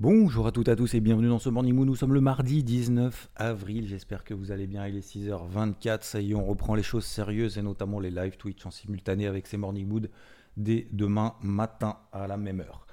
Bonjour à toutes et à tous et bienvenue dans ce Morning Moon. Nous sommes le mardi 19 avril. J'espère que vous allez bien. Il est 6h24. Ça y est, on reprend les choses sérieuses et notamment les live Twitch en simultané avec ces Morning Mood dès demain matin à la même heure.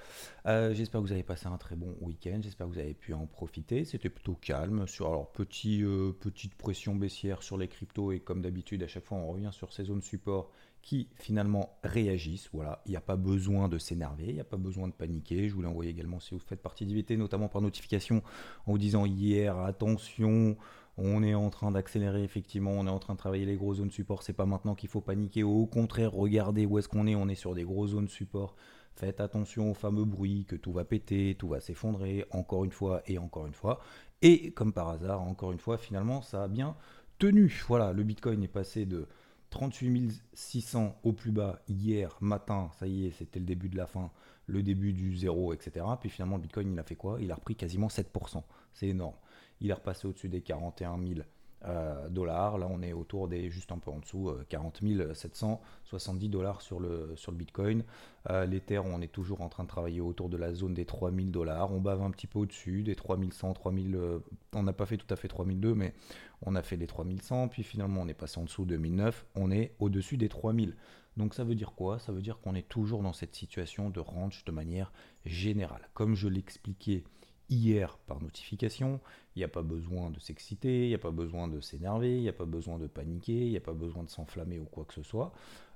Euh, j'espère que vous avez passé un très bon week-end, j'espère que vous avez pu en profiter. C'était plutôt calme. Sur, alors, petit, euh, petite pression baissière sur les cryptos et comme d'habitude, à chaque fois, on revient sur ces zones support qui finalement réagissent. Voilà, il n'y a pas besoin de s'énerver, il n'y a pas besoin de paniquer. Je vous l'ai envoyé également si vous faites partie d'IVT, notamment par notification en vous disant hier, attention, on est en train d'accélérer effectivement, on est en train de travailler les grosses zones support. C'est pas maintenant qu'il faut paniquer. Au contraire, regardez où est-ce qu'on est. On est sur des grosses zones support. Faites attention au fameux bruit, que tout va péter, tout va s'effondrer, encore une fois et encore une fois. Et comme par hasard, encore une fois, finalement, ça a bien tenu. Voilà, le Bitcoin est passé de 38 600 au plus bas hier matin, ça y est, c'était le début de la fin, le début du zéro, etc. Puis finalement, le Bitcoin, il a fait quoi? Il a repris quasiment 7%. C'est énorme. Il est repassé au-dessus des 41 000 euh, dollars. Là, on est autour des juste un peu en dessous, 40 770 dollars sur le, sur le Bitcoin. Euh, L'Ether, on est toujours en train de travailler autour de la zone des 3000 dollars. On bave un petit peu au-dessus des 3100, 3000. Euh, on n'a pas fait tout à fait 3002, mais on a fait les 3100. Puis finalement, on est passé en dessous de 2009. On est au-dessus des 3000. Donc ça veut dire quoi? Ça veut dire qu'on est toujours dans cette situation de range de manière générale. Comme je l'expliquais hier par notification. Il n'y a pas besoin de s'exciter, il n'y a pas besoin de s'énerver, il n'y a pas besoin de paniquer, il n'y a pas besoin de s'enflammer ou quoi que ce soit.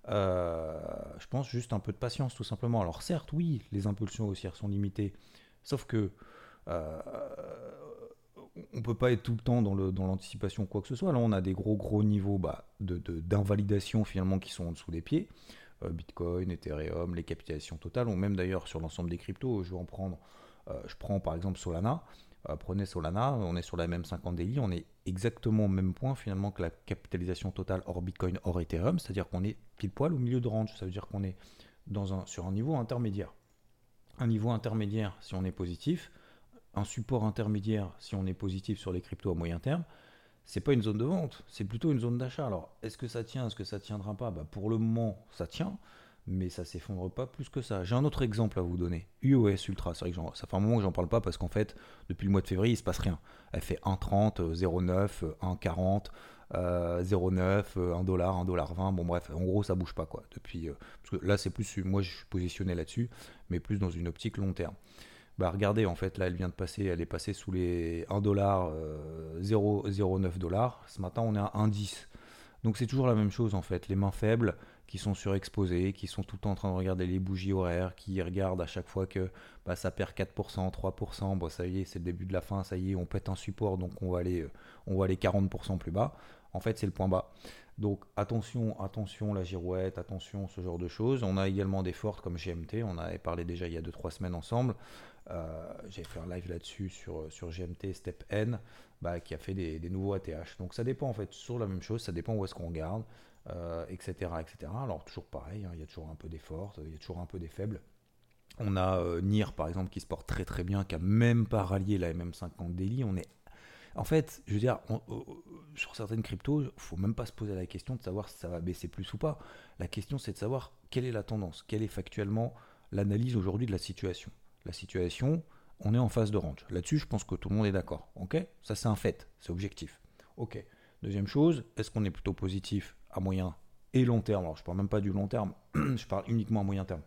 Euh, je pense juste un peu de patience tout simplement. Alors certes, oui, les impulsions haussières sont limitées, sauf que euh, on peut pas être tout le temps dans l'anticipation dans quoi que ce soit. Là, on a des gros gros niveaux bah, d'invalidation finalement qui sont en dessous des pieds. Euh, Bitcoin, Ethereum, les capitalisations totales, ou même d'ailleurs sur l'ensemble des cryptos, je vais en prendre je prends par exemple Solana. Euh, prenez Solana, on est sur la même 50 daily, on est exactement au même point finalement que la capitalisation totale hors Bitcoin, hors Ethereum, c'est-à-dire qu'on est pile poil au milieu de range, ça veut dire qu'on est dans un, sur un niveau intermédiaire. Un niveau intermédiaire si on est positif, un support intermédiaire si on est positif sur les cryptos à moyen terme, c'est pas une zone de vente, c'est plutôt une zone d'achat. Alors, est-ce que ça tient, est-ce que ça tiendra pas? Bah, Pour le moment, ça tient mais ça s'effondre pas plus que ça. J'ai un autre exemple à vous donner. UOS Ultra, c'est vrai que ça fait un moment que j'en parle pas parce qu'en fait, depuis le mois de février, il se passe rien. Elle fait 1,30, 0,9, 1,40, 0,9, 1 dollar, 1 dollar 20. Bon bref, en gros, ça bouge pas quoi. Depuis, euh, parce que là, c'est plus, moi, je suis positionné là-dessus, mais plus dans une optique long terme. Bah regardez, en fait, là, elle vient de passer, elle est passée sous les 1 dollar, 0,09 euh, dollars. Ce matin, on est à 1,10. Donc c'est toujours la même chose en fait. Les mains faibles, qui sont surexposés, qui sont tout le temps en train de regarder les bougies horaires, qui regardent à chaque fois que bah, ça perd 4%, 3%, bon, ça y est, c'est le début de la fin, ça y est, on pète un support, donc on va aller, on va aller 40% plus bas. En fait, c'est le point bas. Donc attention, attention la girouette, attention ce genre de choses. On a également des fortes comme GMT, on avait parlé déjà il y a 2-3 semaines ensemble. Euh, j'ai fait un live là-dessus sur, sur GMT Step N, bah, qui a fait des, des, nouveaux ATH. Donc ça dépend en fait sur la même chose, ça dépend où est-ce qu'on regarde euh, etc. Alors toujours pareil, hein, il y a toujours un peu des forts, il y a toujours un peu des faibles. On a euh, Nier par exemple qui se porte très très bien, qui a même pas rallié la MM50 Daily. On est en fait, je veux dire, euh, sur certaines cryptos, il faut même pas se poser la question de savoir si ça va baisser plus ou pas. La question, c'est de savoir quelle est la tendance, quelle est factuellement l'analyse aujourd'hui de la situation. La situation, on est en phase de range. Là-dessus, je pense que tout le monde est d'accord. Ok? Ça, c'est un fait, c'est objectif. Ok. Deuxième chose, est-ce qu'on est plutôt positif? À moyen et long terme. Alors, je parle même pas du long terme, je parle uniquement à moyen terme.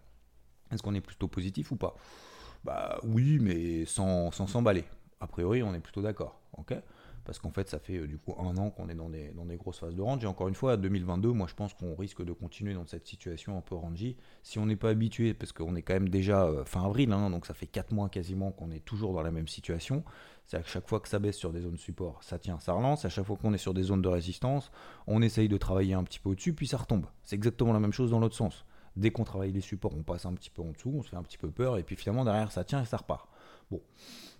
Est-ce qu'on est plutôt positif ou pas? Bah oui, mais sans s'emballer. a priori, on est plutôt d'accord. ok? Parce qu'en fait, ça fait euh, du coup un an qu'on est dans des, grosses phases de range. Et encore une fois, 2022, moi je pense qu'on risque de continuer dans cette situation un peu rangy. Si on n'est pas habitué, parce qu'on est quand même déjà euh, fin avril, hein, donc ça fait 4 mois quasiment qu'on est toujours dans la même situation. C'est à chaque fois que ça baisse sur des zones support, ça tient, ça relance. À chaque fois qu'on est sur des zones de résistance, on essaye de travailler un petit peu au-dessus, puis ça retombe. C'est exactement la même chose dans l'autre sens. Dès qu'on travaille les supports, on passe un petit peu en dessous, on se fait un petit peu peur, et puis finalement derrière ça tient et ça repart. Bon,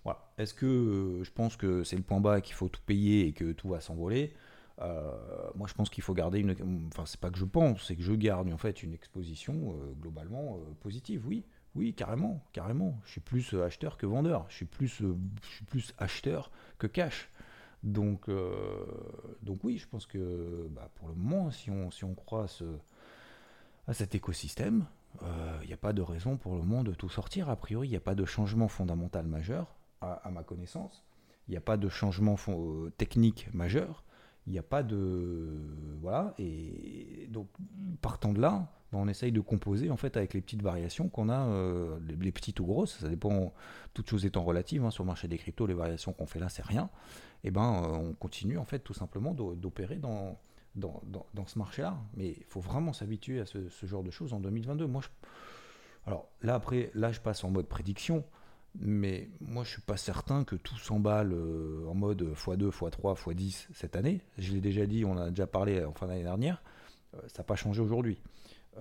voilà. Est-ce que euh, je pense que c'est le point bas qu'il faut tout payer et que tout va s'envoler euh, Moi, je pense qu'il faut garder une. Enfin, c'est pas que je pense, c'est que je garde en fait une exposition euh, globalement positive. Oui, oui, carrément, carrément. Je suis plus acheteur que vendeur. Je suis plus, je suis plus acheteur que cash. Donc, donc oui, je pense que bah, pour le moment, si on, si on croit ce, à cet écosystème, il euh, n'y a pas de raison pour le moment de tout sortir. A priori, il n'y a pas de changement fondamental majeur, à, ma connaissance. Il n'y a pas de changement euh, technique majeur. Il n'y a pas de. Voilà. Et donc, partant de là, ben, on essaye de composer en fait avec les petites variations qu'on a, euh, les, petites ou grosses, ça dépend, toutes choses étant relatives. Hein, sur le marché des cryptos, les variations qu'on fait là, c'est rien. Et ben, on continue en fait tout simplement d'opérer dans dans, ce marché-là. Mais il faut vraiment s'habituer à ce, genre de choses en 2022. Moi, Alors là, après, là, je passe en mode prédiction. Mais moi, je suis pas certain que tout s'emballe euh, en mode x2, x3, x10 cette année. Je l'ai déjà dit, on a déjà parlé en fin d'année dernière. Euh, ça n'a pas changé aujourd'hui.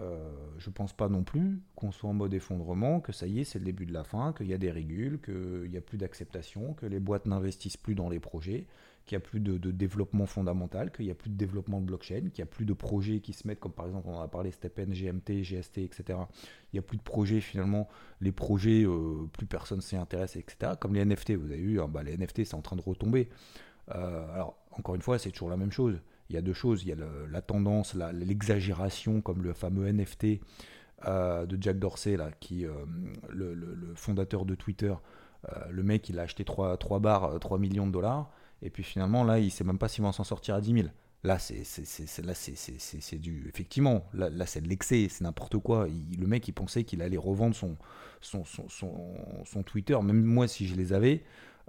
Euh, je pense pas non plus qu'on soit en mode effondrement, que ça y est, c'est le début de la fin, qu'il y a des régules, qu'il n'y a plus d'acceptation, que les boîtes n'investissent plus dans les projets, qu'il n'y a plus de, développement fondamental, qu'il n'y a plus de développement de blockchain, qu'il n'y a plus de projets qui se mettent, comme par exemple on a parlé, STEPN, GMT, GST, etc. Il n'y a plus de projets finalement, les projets, euh, plus personne s'y intéresse, etc. Comme les NFT, vous avez vu, hein, bah, les NFT c'est en train de retomber. Euh, alors encore une fois, c'est toujours la même chose. Il y a deux choses, il y a la tendance, l'exagération, comme le fameux NFT euh, de Jack Dorsey, là, qui, le, fondateur de Twitter, le mec il a acheté 3, 3 bars, 3 millions de dollars. Et puis finalement, là, il ne sait même pas s'il va s'en sortir à 10 000. Là, c'est du. Effectivement, là, c'est de l'excès, c'est n'importe quoi. le mec, il pensait qu'il allait revendre son, son, son, son, Twitter. Même moi, si je les avais,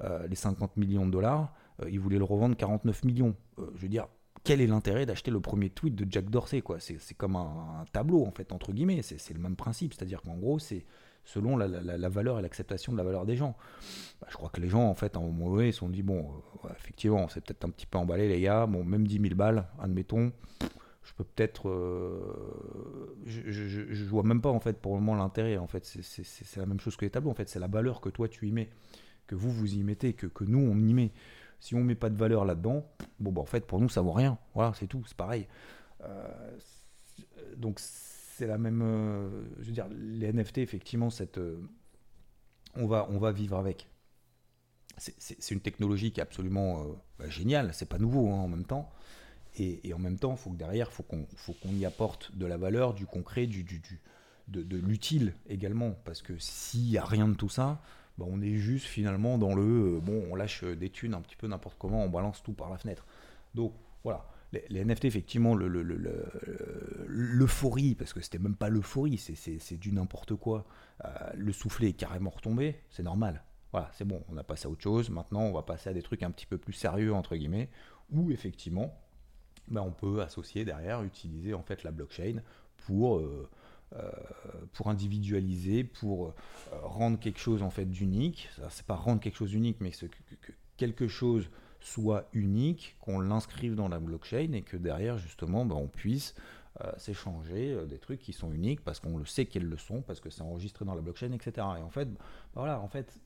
euh, les 50 millions de dollars, euh, il voulait le revendre 49 millions. Euh, je veux dire, quel est l'intérêt d'acheter le premier tweet de Jack Dorsey C'est comme un, un, tableau, en fait, entre guillemets. C'est le même principe. C'est-à-dire qu'en gros, c'est selon la, valeur et l'acceptation de la valeur des gens. Bah, je crois que les gens, en fait, en un moment donné, ils se sont dit, bon, euh, effectivement, c'est peut-être un petit peu emballé, les gars, bon, même 10 000 balles, admettons, je peux peut-être... Euh, je, ne vois même pas, en fait, pour le moment, l'intérêt, en fait, c'est la même chose que les tableaux, en fait, c'est la valeur que toi, tu y mets, que vous, vous y mettez, que, que nous, on y met. Si on met pas de valeur là-dedans, bon, bah, en fait, pour nous, ça vaut rien. Voilà, c'est tout, c'est pareil. Euh, donc, c'est la même. Euh, je veux dire, les NFT, effectivement, cette, euh, on, va, on va vivre avec. C'est une technologie qui est absolument euh, bah, géniale, c'est pas nouveau hein, en même temps. Et, en même temps, il faut que derrière, faut qu'on y apporte de la valeur, du concret, du, du, de, l'utile également. Parce que s'il n'y a rien de tout ça, bah, on est juste finalement dans le bon, on lâche des thunes un petit peu n'importe comment, on balance tout par la fenêtre. Donc voilà les, NFT, effectivement, l'euphorie, le, parce que c'était même pas l'euphorie, c'est du n'importe quoi. Euh, le soufflet est carrément retombé, c'est normal. Voilà, c'est bon, on a passé à autre chose. Maintenant, on va passer à des trucs un petit peu plus sérieux, entre guillemets, où effectivement, ben, on peut associer derrière, utiliser en fait la blockchain pour. Euh, euh, pour individualiser, pour rendre quelque chose en fait d'unique. C'est pas rendre quelque chose d'unique, mais que, quelque chose soit unique, qu'on l'inscrive dans la blockchain et que derrière, justement, ben, on puisse euh, s'échanger euh, des trucs qui sont uniques parce qu'on le sait qu'ils le sont, parce que c'est enregistré dans la blockchain, etc. Et en fait, voilà, en fait,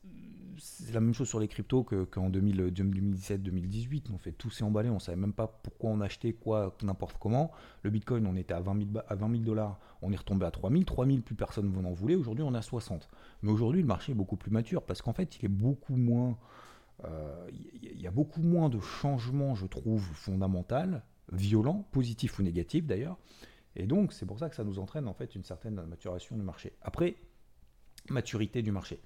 c'est la même chose sur les cryptos qu'en 2017-2018. On fait tout s'est emballé, on savait même pas pourquoi on achetait quoi, n'importe comment. Le Bitcoin, on était à 20 000, à 20 000 dollars, on est retombé à 3 000. 3 000, plus personne n'en voulait. Aujourd'hui, on est à 60. Mais aujourd'hui, le marché est beaucoup plus mature parce qu'en fait, il est beaucoup moins il euh, y, a beaucoup moins de changements, je trouve, fondamentaux, violents, positifs ou négatifs d'ailleurs. Et donc, c'est pour ça que ça nous entraîne en fait une certaine maturation du marché. Après, maturité du marché.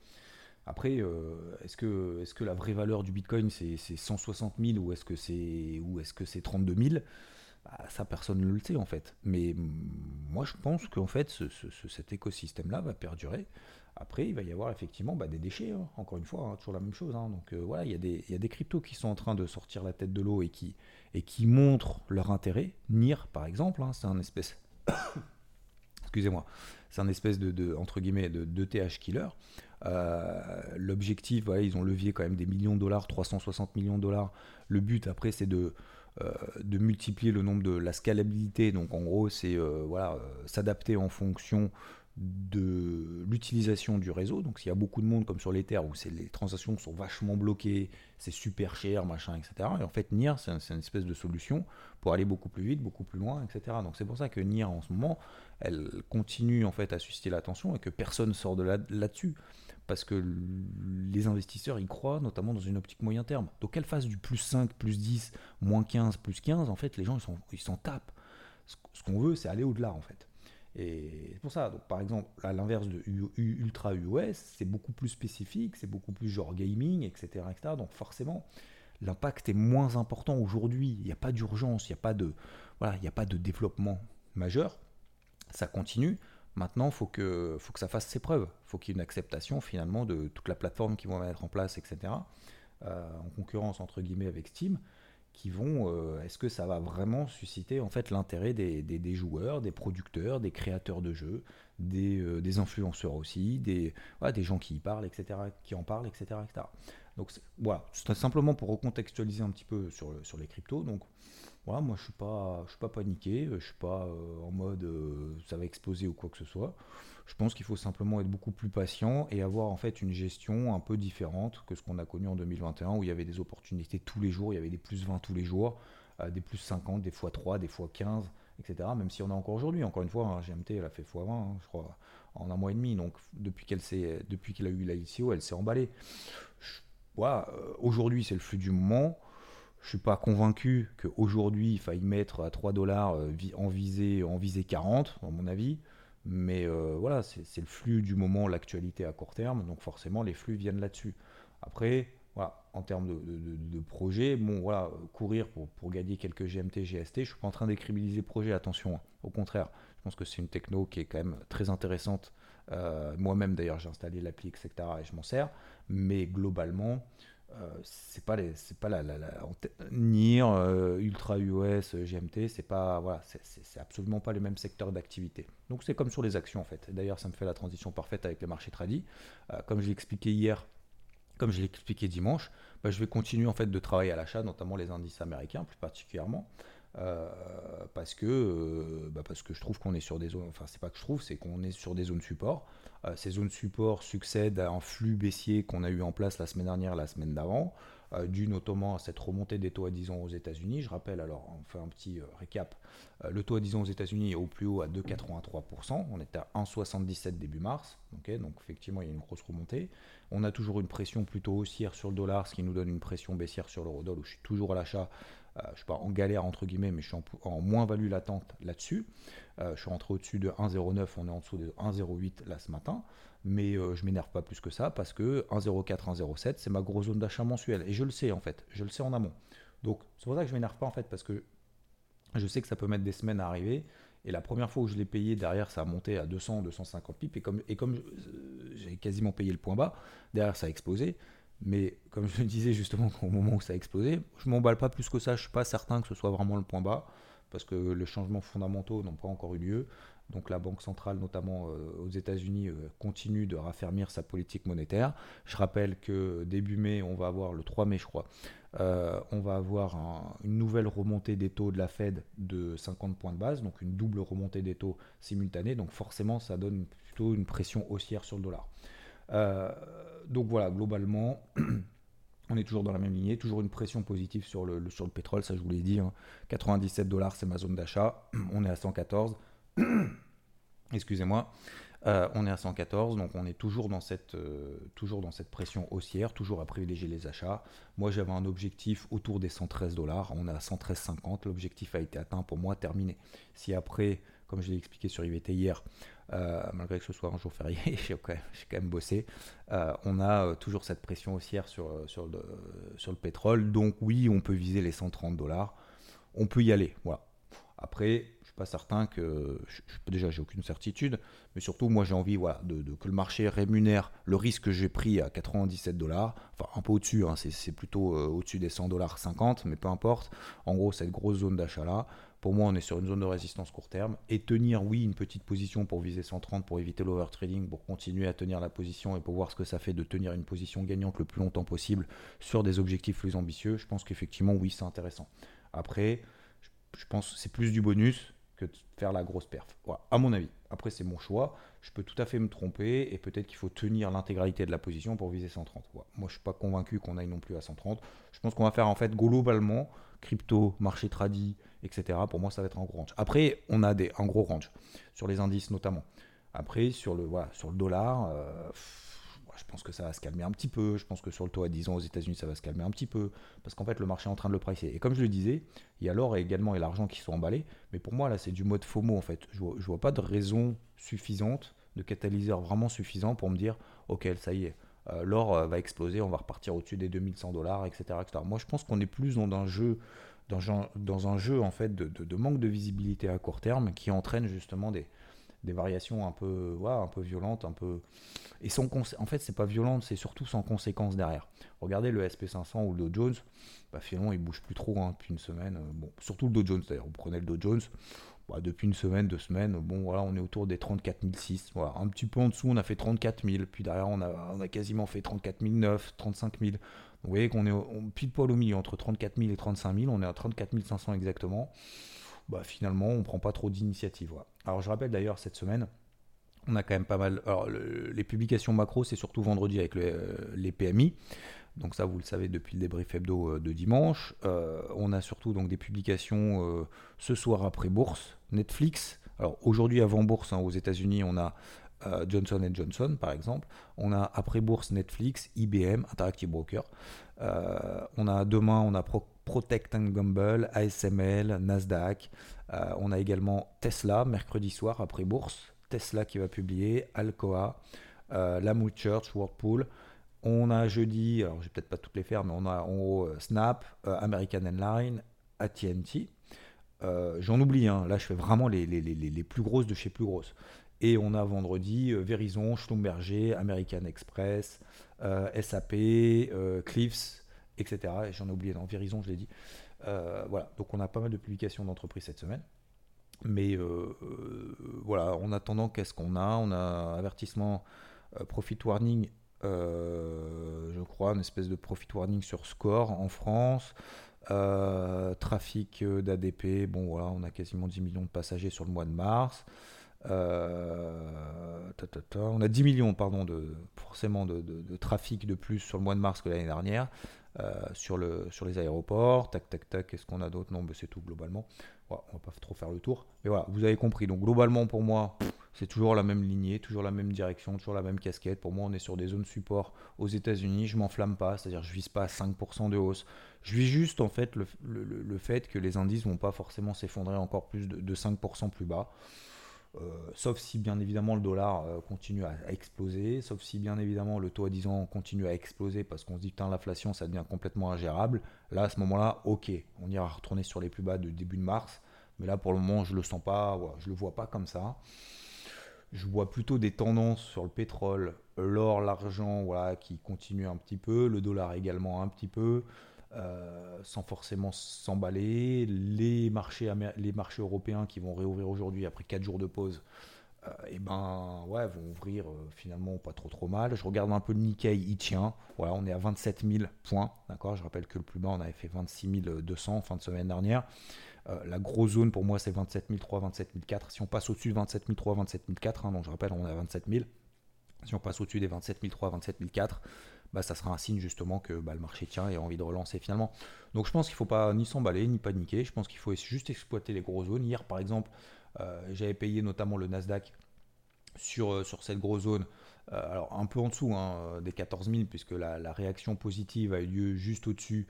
Après, euh, est-ce que, est que la vraie valeur du Bitcoin c'est 160 000 ou est-ce que c'est est -ce c'est 32 000 bah, Ça, personne ne le sait en fait. Mais moi, je pense qu'en fait, cet écosystème-là va perdurer. Après, il va y avoir effectivement bah, des déchets, hein. encore une fois, hein, toujours la même chose. Hein. Donc euh, voilà, il y, a des, y, a des cryptos qui sont en train de sortir la tête de l'eau et qui, montrent leur intérêt. NIR, par exemple, c'est un espèce. Excusez-moi, c'est un espèce de, entre guillemets, de, TH killer. Euh, l'objectif, voilà, ils ont levié quand même des millions de dollars, 360 millions de dollars. Le but après, c'est de de multiplier le nombre de la scalabilité. Donc en gros, c'est voilà, s'adapter en fonction de l'utilisation du réseau. Donc s'il y a beaucoup de monde comme sur l'Ether où les transactions sont vachement bloquées, c'est super cher, machin, etc. Et en fait, NIR, c'est une espèce de solution pour aller beaucoup plus vite, beaucoup plus loin, etc. Donc c'est pour ça que NIR en ce moment, elle continue en fait à susciter l'attention et que personne sort de là-dessus. Parce que les investisseurs y croient, notamment dans une optique moyen terme. Donc qu'elle fasse du plus 5, plus 10, moins 15, plus 15, en fait, les gens ils s'en tapent. Ce qu'on veut, c'est aller au-delà, en fait. Et c'est pour ça, donc, par exemple, à l'inverse de Ultra UOS, c'est beaucoup plus spécifique, c'est beaucoup plus genre gaming, etc. etc. donc forcément, l'impact est moins important aujourd'hui. Il n'y a pas d'urgence, il n'y a, voilà, il a pas de développement majeur. Ça continue. Maintenant, il faut que, faut que ça fasse ses preuves. Il faut qu'il y ait une acceptation finalement de toute la plateforme qui vont mettre en place, etc. Euh, en concurrence entre guillemets avec Steam qui vont, euh, est-ce que ça va vraiment susciter en fait l'intérêt des, des, joueurs, des producteurs, des créateurs de jeux, des, euh, des influenceurs aussi, des, des gens qui y parlent, etc., qui en parlent, etc., etc. Donc voilà, c'est simplement pour recontextualiser un petit peu sur, sur les cryptos. Donc voilà, moi je suis pas, je suis pas paniqué, je suis pas euh, en mode ça va exploser ou quoi que ce soit. Je pense qu'il faut simplement être beaucoup plus patient et avoir en fait une gestion un peu différente que ce qu'on a connu en 2021 où il y avait des opportunités tous les jours, il y avait des plus 20 tous les jours, euh, des plus 50, des fois 3, des fois 15, etc. Même si on a encore aujourd'hui, encore une fois, hein, GMT elle a fait x20, hein, je crois, en un mois et demi. Donc depuis qu'elle depuis qu'elle a eu la ICO, elle s'est emballée. Voilà, euh, aujourd'hui c'est le flux du moment. Je suis pas convaincu qu'aujourd'hui il faille mettre à 3 dollars euh, en visée, en visée 40, à mon avis. Mais euh, voilà, c'est le flux du moment, l'actualité à court terme, donc forcément les flux viennent là-dessus. Après, voilà, en termes de, projet, bon voilà, courir pour, pour, gagner quelques GMT, GST, je ne suis pas en train d'écribiliser le projet, attention, hein. au contraire, je pense que c'est une techno qui est quand même très intéressante. Euh, moi-même d'ailleurs j'ai installé l'appli, etc. et je m'en sers, mais globalement, c'est pas pas la, NIR, euh, Ultra US, GMT, c'est pas voilà, c'est absolument pas le même secteur d'activité. Donc c'est comme sur les actions en fait. D'ailleurs, ça me fait la transition parfaite avec les marchés tradis. Euh, comme je l'ai expliqué hier, comme je l'ai expliqué dimanche, bah, je vais continuer en fait de travailler à l'achat, notamment les indices américains plus particulièrement. Parce que bah, parce que je trouve qu'on est sur des zones enfin c'est pas que je trouve c'est qu'on est sur des zones support. Euh, ces zones support succèdent à un flux baissier qu'on a eu en place la semaine dernière, la semaine d'avant, euh, dû notamment à cette remontée des taux à 10 ans aux États-Unis. Je rappelle, alors on fait un petit euh, récap, le taux à 10 ans aux États-Unis est au plus haut à 2,83%, on était à 1,77 début mars, donc effectivement il y a une grosse remontée. On a toujours une pression plutôt haussière sur le dollar, ce qui nous donne une pression baissière sur l'euro-dollar, où je suis toujours à l'achat je je suis pas en galère entre guillemets, mais je suis en, moins-value latente là-dessus. je suis rentré au-dessus de 1,09, on est en dessous de 1,08 là ce matin, mais je je m'énerve pas plus que ça parce que 1,04, 1,07 c'est ma grosse zone d'achat mensuelle et je le sais en fait, je le sais en amont. Donc c'est pour ça que je m'énerve pas en fait parce que je sais que ça peut mettre des semaines à arriver. Et la première fois où je l'ai payé, derrière, ça a monté à 200, 250 pips. Et comme, et comme j'ai quasiment payé le point bas, derrière, ça a explosé. Mais comme je le disais justement au moment où ça a explosé, je m'emballe pas plus que ça. Je suis pas certain que ce soit vraiment le point bas parce que les changements fondamentaux n'ont pas encore eu lieu. Donc la Banque centrale, notamment euh, aux États-Unis, euh, continue de raffermir sa politique monétaire. Je rappelle que début mai, on va avoir, le 3 mai je crois, euh, on va avoir une nouvelle remontée des taux de la Fed de 50 points de base, donc une double remontée des taux simultanée. Donc forcément, ça donne plutôt une pression haussière sur le dollar donc voilà, globalement, on est toujours dans la même lignée, toujours une pression positive sur le, sur le pétrole, ça je vous l'ai dit. 97 hein. dollars, c'est ma zone d'achat. On est à 114. Excusez-moi. Euh, on est à 114, donc on est toujours dans, cette, euh, toujours dans cette pression haussière, toujours à privilégier les achats. Moi j'avais un objectif autour des 113 dollars, on est à 113,50, l'objectif a été atteint pour moi, terminé. Si après, comme je l'ai expliqué sur IVT hier, euh, malgré que ce soit un jour férié, j'ai quand, même bossé. Euh, on a euh, toujours cette pression haussière sur, sur, le, sur le pétrole. Donc oui, on peut viser les 130 dollars. On peut y aller. Voilà. Après, pas certain que. Je, déjà, j'ai aucune certitude, mais surtout, moi, j'ai envie voilà, de, que le marché rémunère le risque que j'ai pris à 97 dollars. Enfin, un peu au-dessus, hein, c'est plutôt au-dessus des 100 dollars 50, mais peu importe. En gros, cette grosse zone d'achat-là, pour moi, on est sur une zone de résistance court terme. Et tenir, oui, une petite position pour viser 130, pour éviter l'overtrading, pour continuer à tenir la position et pour voir ce que ça fait de tenir une position gagnante le plus longtemps possible sur des objectifs plus ambitieux, je pense qu'effectivement, oui, c'est intéressant. Après, je pense c'est plus du bonus que de faire la grosse perf. Voilà, à mon avis. Après, c'est mon choix. Je peux tout à fait me tromper et peut-être qu'il faut tenir l'intégralité de la position pour viser 130. Moi, je suis pas convaincu qu'on aille non plus à 130. Je pense qu'on va faire en fait globalement crypto, marché tradit, etc. Pour moi, ça va être un gros range. Après, on a des, un gros range sur les indices notamment. Après, sur le, voilà, sur le dollar, euh, je pense que ça va se calmer un petit peu. Je pense que sur le taux à 10 ans aux États-Unis, ça va se calmer un petit peu. Parce qu'en fait, le marché est en train de le pricer. Et comme je le disais, il y a l'or et également et l'argent qui sont emballés. Mais pour moi, là, c'est du mode FOMO en fait. Je vois, vois pas de raison suffisante, de catalyseur vraiment suffisant pour me dire, ok, ça y est, euh, l'or euh, va exploser, on va repartir au-dessus des 2100 dollars, etc., Moi, je pense qu'on est plus dans un jeu, en fait de, manque de visibilité à court terme qui entraîne justement des, des variations un peu, un peu violentes, un peu. Et sans en fait, c'est pas violente, c'est surtout sans conséquence derrière. Regardez le SP500 ou le Dow Jones, bah, finalement, il bouge plus trop hein, depuis une semaine. Euh, bon, surtout le Dow Jones d'ailleurs. Vous prenez le Dow Jones, bah, depuis une semaine, deux semaines, bon, voilà, on est autour des 34 006. Voilà, un petit peu en dessous, on a fait 34 000. Puis derrière, on a, on a quasiment fait 34 009, 35 000. Vous voyez qu'on est pile poil au milieu, entre 34 000 et 35 000. On est à 34 500 exactement bah, finalement, on prend pas trop d'initiative. Alors, je rappelle d'ailleurs, cette semaine, on a quand même pas mal. Alors, les publications macro, c'est surtout vendredi avec euh, les PMI. Donc ça, vous le savez depuis le débrief hebdo euh, de dimanche. Euh, on a surtout donc des publications ce soir après bourse, Netflix. Alors aujourd'hui avant bourse hein, aux États-Unis, on a Johnson Johnson par exemple. On a après bourse Netflix, IBM, Interactive Broker. on a demain, on a Pro Protect and Gamble, ASML, Nasdaq. Euh, on a également Tesla, mercredi soir après bourse. Tesla qui va publier, Alcoa, euh, Church, Whirlpool. On a jeudi, alors je vais peut-être pas toutes les faire, mais on a en haut euh, Snap, American Airlines, AT&T. J'en oublie, hein. là je fais vraiment les, les, plus grosses de chez plus grosses. Et on a vendredi Verizon, Schlumberger, American Express, SAP, Cliffs, etc. Et j'en ai oublié dans Verizon, je l'ai dit. Euh, voilà, donc on a pas mal de publications d'entreprises cette semaine. Mais euh, euh, voilà, en attendant, qu'est-ce qu'on a? On a avertissement profit warning, je crois, une espèce de profit warning sur score en France. trafic d'ADP, bon voilà, on a quasiment 10 millions de passagers sur le mois de mars. on a 10 millions, pardon, de, forcément de, trafic de plus sur le mois de mars que l'année dernière. Euh, sur, le, sur les aéroports. Tac, tac, tac. Qu'est-ce qu'on a d'autre Non, c'est tout globalement. on va pas trop faire le tour. Mais voilà, vous avez compris. Donc globalement, pour moi, c'est toujours la même lignée, toujours la même direction, toujours la même casquette. Pour moi, on est sur des zones support aux États-Unis. Je m'enflamme pas, c'est-à-dire je vise pas à 5% de hausse. Je vis juste en fait le, le, fait que les indices vont pas forcément s'effondrer encore plus de, de 5% plus bas. Euh, sauf si bien évidemment le dollar euh, continue à, exploser, sauf si bien évidemment le taux à 10 ans continue à exploser parce qu'on se dit que l'inflation ça devient complètement ingérable. Là à ce moment-là, ok, on ira retourner sur les plus bas de début de mars, mais là pour le moment je le sens pas, je le vois pas comme ça. Je vois plutôt des tendances sur le pétrole, l'or, l'argent, voilà, qui continuent un petit peu, le dollar également un petit peu. Euh, sans forcément s'emballer. Les marchés, les marchés européens qui vont réouvrir aujourd'hui après 4 jours de pause, et euh, eh ben ouais, vont ouvrir euh, finalement pas trop trop mal. Je regarde un peu le Nikkei, il tient. Voilà, on est à 27 000 points. D'accord, je rappelle que le plus bas, on avait fait 26 200 fin de semaine dernière. la grosse zone pour moi, c'est 27 003, 27 004. Si on passe au-dessus de 27 003, 27 004, donc je rappelle, on est à 27 000. Si on passe au-dessus des 27 003, 27 004, bah, ça sera un signe justement que bah, le marché tient et a envie de relancer finalement. Donc je pense qu'il ne faut pas ni s'emballer ni paniquer. Je pense qu'il faut juste exploiter les gros zones. Hier par exemple, euh, j'avais payé notamment le Nasdaq sur, euh, cette grosse zone. Euh, alors un peu en dessous hein, des 14 000 puisque la, réaction positive a eu lieu juste au-dessus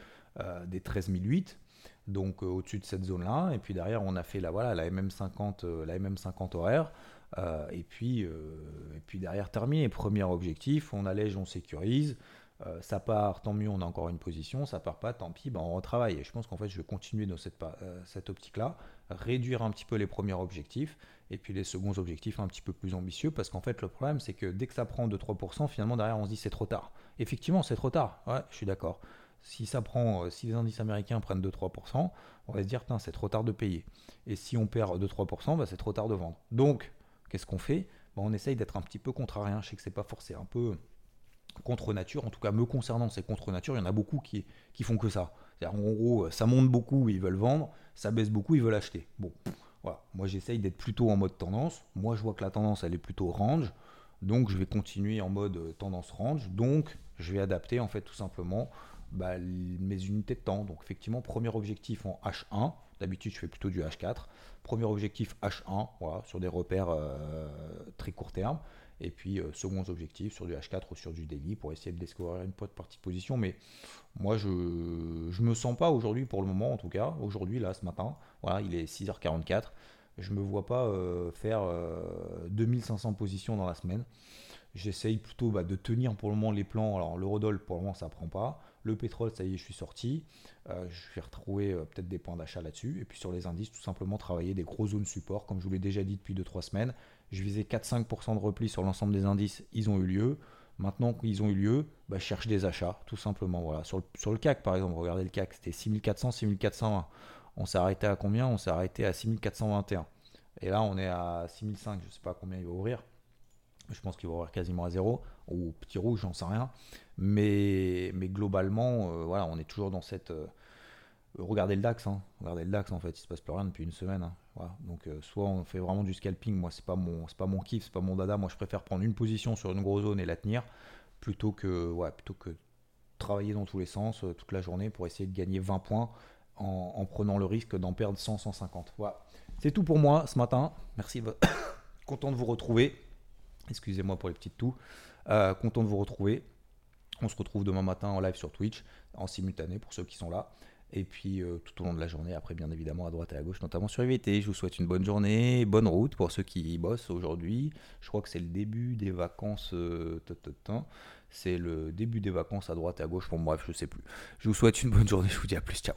des 13 008 donc au-dessus de cette zone-là. Et puis derrière, on a fait la, voilà, la MM50, la MM50 horaire. Euh, et, puis, euh, et puis derrière, terminé. Premier objectif, on allège, on sécurise. Euh, ça part, tant mieux, on a encore une position. Ça part pas, tant pis, ben on retravaille. Et je pense qu'en fait, je vais continuer dans cette, optique-là, réduire un petit peu les premiers objectifs, et puis les seconds objectifs un petit peu plus ambitieux, parce qu'en fait, le problème, c'est que dès que ça prend 2-3%, finalement, derrière, on se dit c'est trop tard. Effectivement, c'est trop tard. Ouais, je suis d'accord. Si ça prend, si les indices américains prennent 2-3%, on va se dire, c'est trop tard de payer. Et si on perd 2-3%, ben, c'est trop tard de vendre. Donc, Qu'est-ce qu'on fait? Ben, On essaye d'être un petit peu contrarien. Je sais que c'est pas forcément un peu contre nature. En tout cas, me concernant, c'est contre nature. Il y en a beaucoup qui, qui font que ça. En gros, ça monte beaucoup, ils veulent vendre, ça baisse beaucoup, ils veulent acheter. Bon, voilà. Moi, j'essaye d'être plutôt en mode tendance. Moi, je vois que la tendance, elle est plutôt range. Donc, je vais continuer en mode euh, tendance range. Donc, je vais adapter, en fait, tout simplement, bah, mes unités de temps. Donc, effectivement, premier objectif en H1. D'habitude, je fais plutôt du H4. Premier objectif H1, voilà, sur des repères euh, très court terme. Et puis, euh, second objectif sur du H4 ou sur du daily pour essayer de découvrir une partie position. Mais moi, je ne me sens pas aujourd'hui, pour le moment en tout cas, aujourd'hui, là, ce matin, voilà, il est 6h44. Je ne me vois pas euh, faire 2500 positions dans la semaine. J'essaye plutôt bah, de tenir pour le moment les plans. Alors, l'eurodoll, pour le moment, ça ne prend pas. Le pétrole, ça y est, je suis sorti. Euh, je vais retrouver euh, peut-être des points d'achat là-dessus. Et puis sur les indices, tout simplement travailler des gros zones support. Comme je vous l'ai déjà dit depuis 2-3 semaines, je visais 4-5% de repli sur l'ensemble des indices. Ils ont eu lieu. Maintenant qu'ils ont eu lieu, bah, je cherche des achats, tout simplement. Voilà. Sur, le, CAC, par exemple, regardez le CAC, c'était 6400, 6401. On s'est arrêté à combien? On s'est arrêté à 6421. Et là, on est à 6005. Je ne sais pas combien il va ouvrir. Je pense qu'il va ouvrir quasiment à zéro. Ou petit rouge, j'en sais rien. Mais, mais globalement, euh, voilà, on est toujours dans cette. Euh, regardez le DAX, hein. regardez le DAX en fait, il se passe plus rien depuis une semaine. Hein. Donc euh, soit on fait vraiment du scalping, moi c'est pas mon c'est pas mon kiff, c'est pas mon dada, moi je préfère prendre une position sur une grosse zone et la tenir plutôt que plutôt que travailler dans tous les sens toute la journée pour essayer de gagner 20 points en, prenant le risque d'en perdre 100 150. Voilà. C'est tout pour moi ce matin. Merci content de vous retrouver. Excusez-moi pour les petites toux. content de vous retrouver. On se retrouve demain matin en live sur Twitch, en simultané pour ceux qui sont là. Et puis euh, tout au long de la journée, après bien évidemment à droite et à gauche, notamment sur IVT. Je vous souhaite une bonne journée, bonne route pour ceux qui bossent aujourd'hui. Je crois que c'est le début des vacances. Euh, c'est le début des vacances à droite et à gauche. Bon bref, je sais plus. Je vous souhaite une bonne journée. Je vous dis à plus. Ciao.